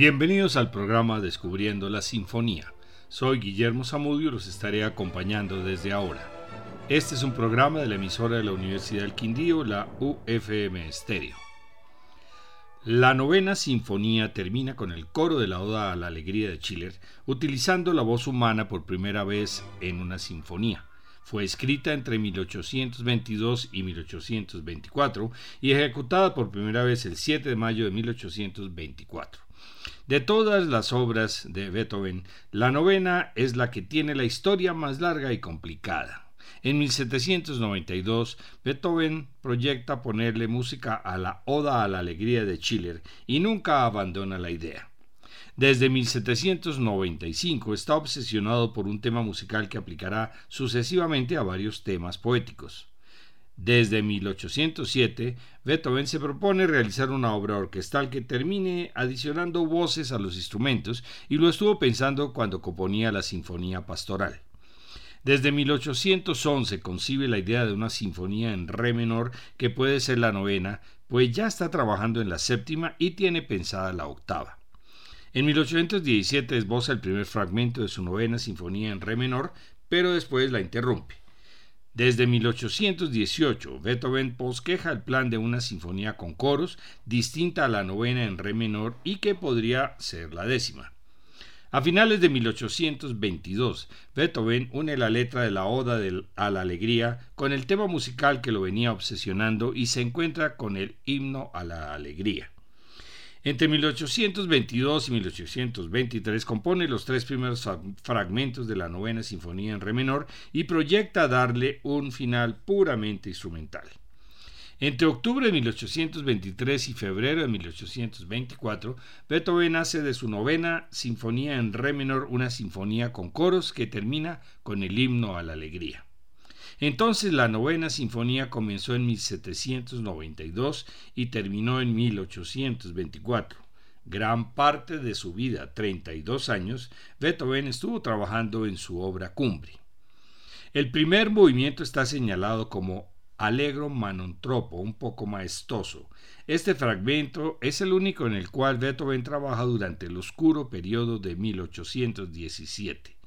Bienvenidos al programa Descubriendo la Sinfonía. Soy Guillermo Zamudio y los estaré acompañando desde ahora. Este es un programa de la emisora de la Universidad del Quindío, la UFM Estéreo. La novena sinfonía termina con el coro de la Oda a la Alegría de Schiller, utilizando la voz humana por primera vez en una sinfonía. Fue escrita entre 1822 y 1824 y ejecutada por primera vez el 7 de mayo de 1824. De todas las obras de Beethoven, la novena es la que tiene la historia más larga y complicada. En 1792, Beethoven proyecta ponerle música a la Oda a la Alegría de Schiller y nunca abandona la idea. Desde 1795 está obsesionado por un tema musical que aplicará sucesivamente a varios temas poéticos. Desde 1807, Beethoven se propone realizar una obra orquestal que termine adicionando voces a los instrumentos y lo estuvo pensando cuando componía la Sinfonía Pastoral. Desde 1811 concibe la idea de una sinfonía en re menor que puede ser la novena, pues ya está trabajando en la séptima y tiene pensada la octava. En 1817 esboza el primer fragmento de su novena sinfonía en re menor, pero después la interrumpe. Desde 1818, Beethoven posqueja el plan de una sinfonía con coros, distinta a la novena en re menor y que podría ser la décima. A finales de 1822, Beethoven une la letra de la Oda a la Alegría con el tema musical que lo venía obsesionando y se encuentra con el himno a la Alegría. Entre 1822 y 1823 compone los tres primeros fragmentos de la novena sinfonía en re menor y proyecta darle un final puramente instrumental. Entre octubre de 1823 y febrero de 1824, Beethoven hace de su novena sinfonía en re menor una sinfonía con coros que termina con el himno a la alegría. Entonces la novena sinfonía comenzó en 1792 y terminó en 1824. Gran parte de su vida, 32 años, Beethoven estuvo trabajando en su obra cumbre. El primer movimiento está señalado como Allegro Manontropo, un poco maestoso. Este fragmento es el único en el cual Beethoven trabaja durante el oscuro periodo de 1817.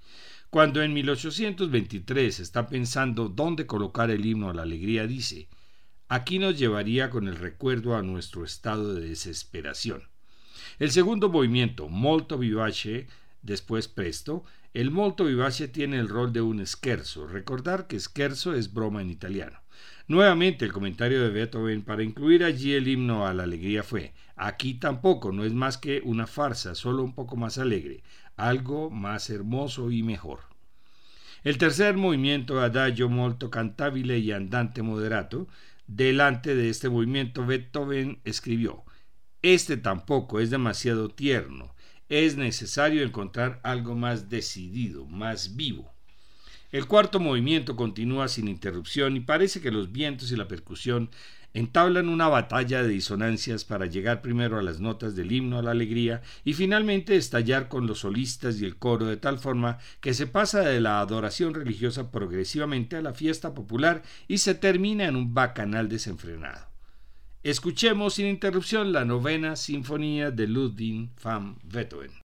Cuando en 1823 está pensando dónde colocar el himno a la alegría, dice, aquí nos llevaría con el recuerdo a nuestro estado de desesperación. El segundo movimiento, molto vivace, después presto, el molto vivace tiene el rol de un scherzo. Recordar que scherzo es broma en italiano. Nuevamente el comentario de Beethoven para incluir allí el himno a la alegría fue, aquí tampoco, no es más que una farsa, solo un poco más alegre algo más hermoso y mejor. El tercer movimiento, Adagio molto cantabile y andante moderato, delante de este movimiento Beethoven escribió, Este tampoco es demasiado tierno, es necesario encontrar algo más decidido, más vivo. El cuarto movimiento continúa sin interrupción y parece que los vientos y la percusión entablan una batalla de disonancias para llegar primero a las notas del himno a la alegría y finalmente estallar con los solistas y el coro de tal forma que se pasa de la adoración religiosa progresivamente a la fiesta popular y se termina en un bacanal desenfrenado. Escuchemos sin interrupción la novena sinfonía de Ludwig van Beethoven.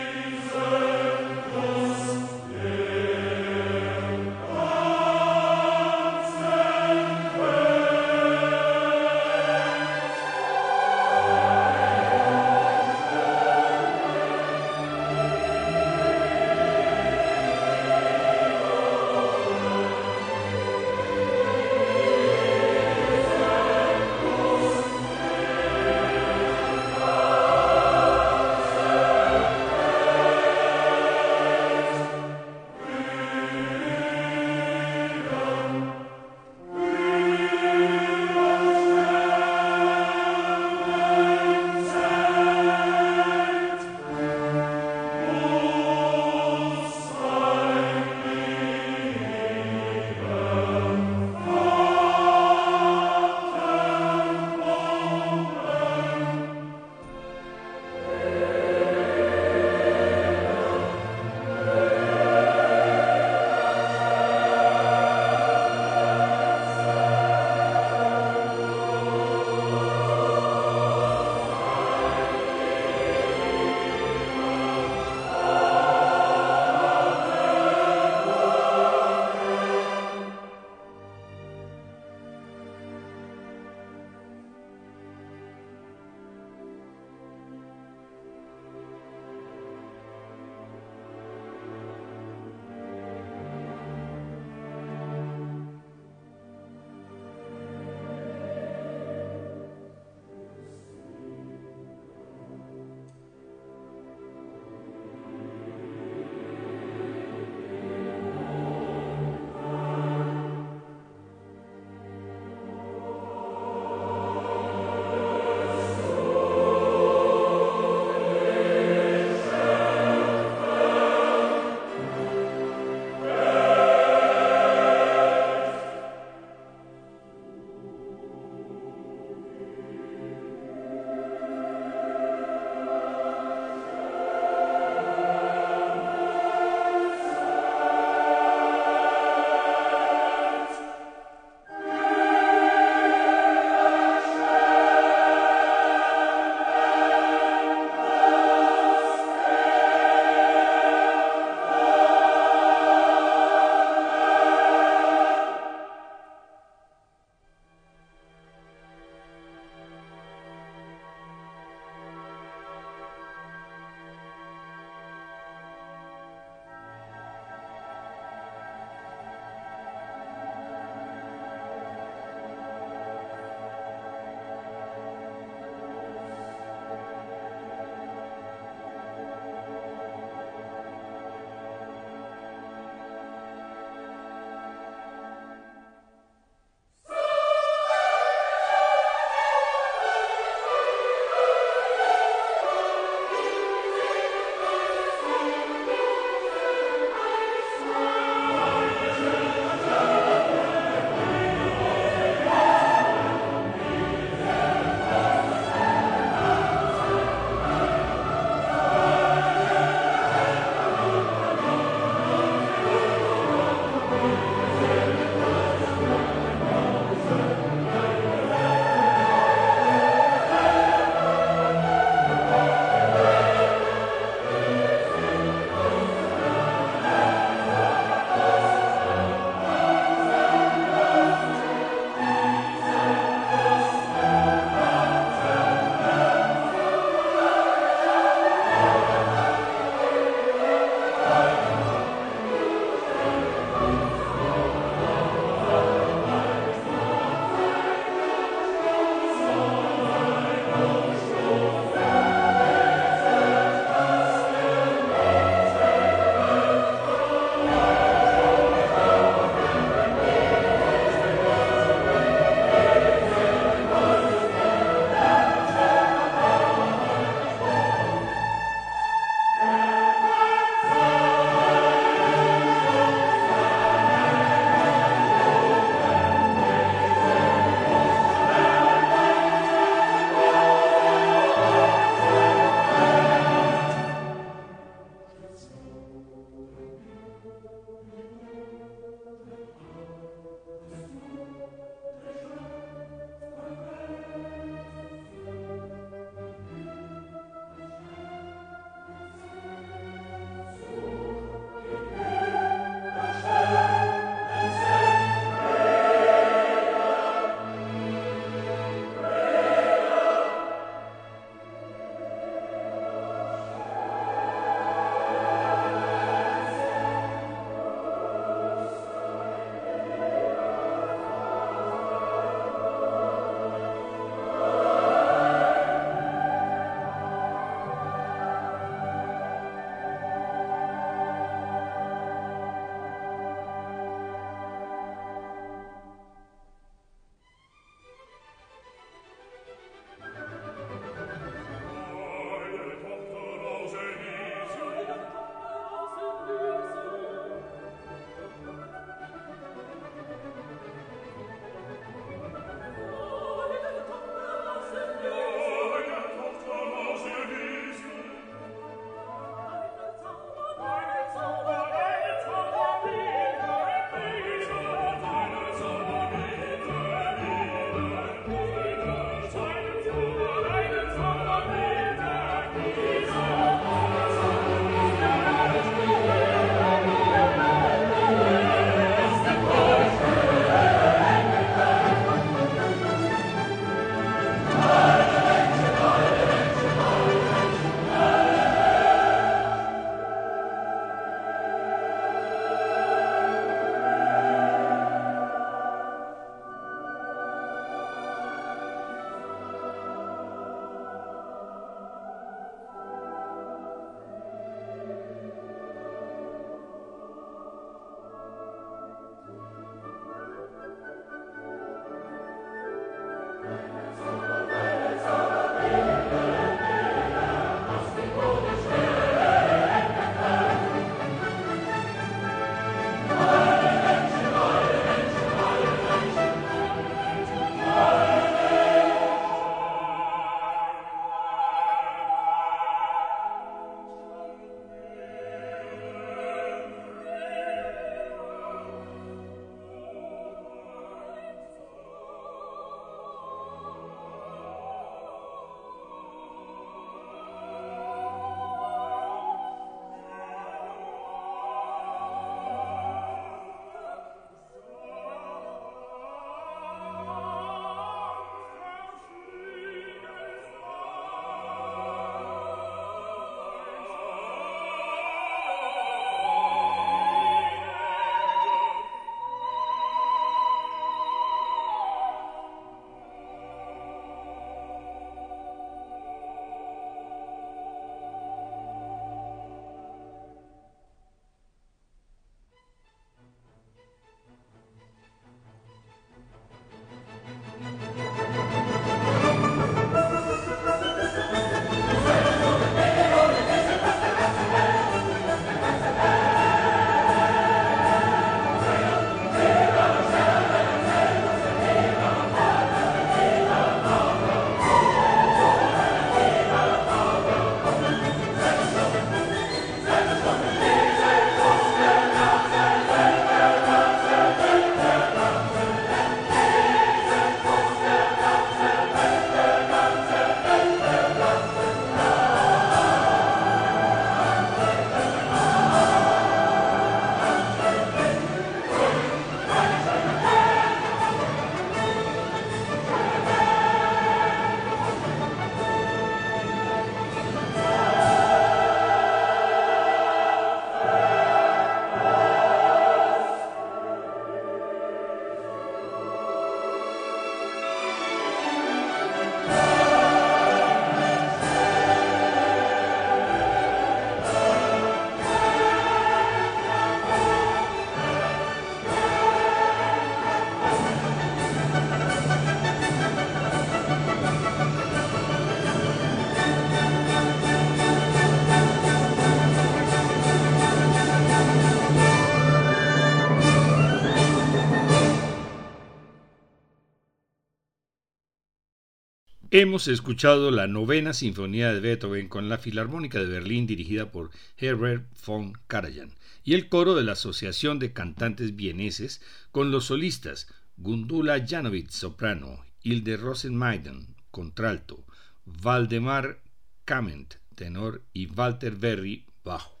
Hemos escuchado la novena sinfonía de Beethoven con la Filarmónica de Berlín dirigida por Herbert von Karajan y el coro de la Asociación de Cantantes Vieneses con los solistas Gundula Janovic, soprano, Hilde Rosenmaiden, contralto, Valdemar Kament, tenor y Walter Berry, bajo.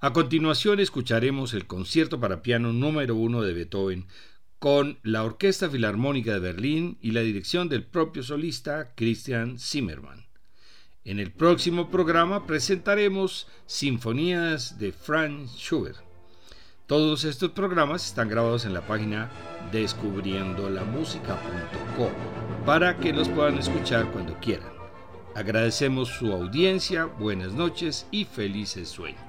A continuación escucharemos el concierto para piano número uno de Beethoven con la Orquesta Filarmónica de Berlín y la dirección del propio solista Christian Zimmermann. En el próximo programa presentaremos Sinfonías de Franz Schubert. Todos estos programas están grabados en la página descubriendolamusica.com para que los puedan escuchar cuando quieran. Agradecemos su audiencia, buenas noches y felices sueños.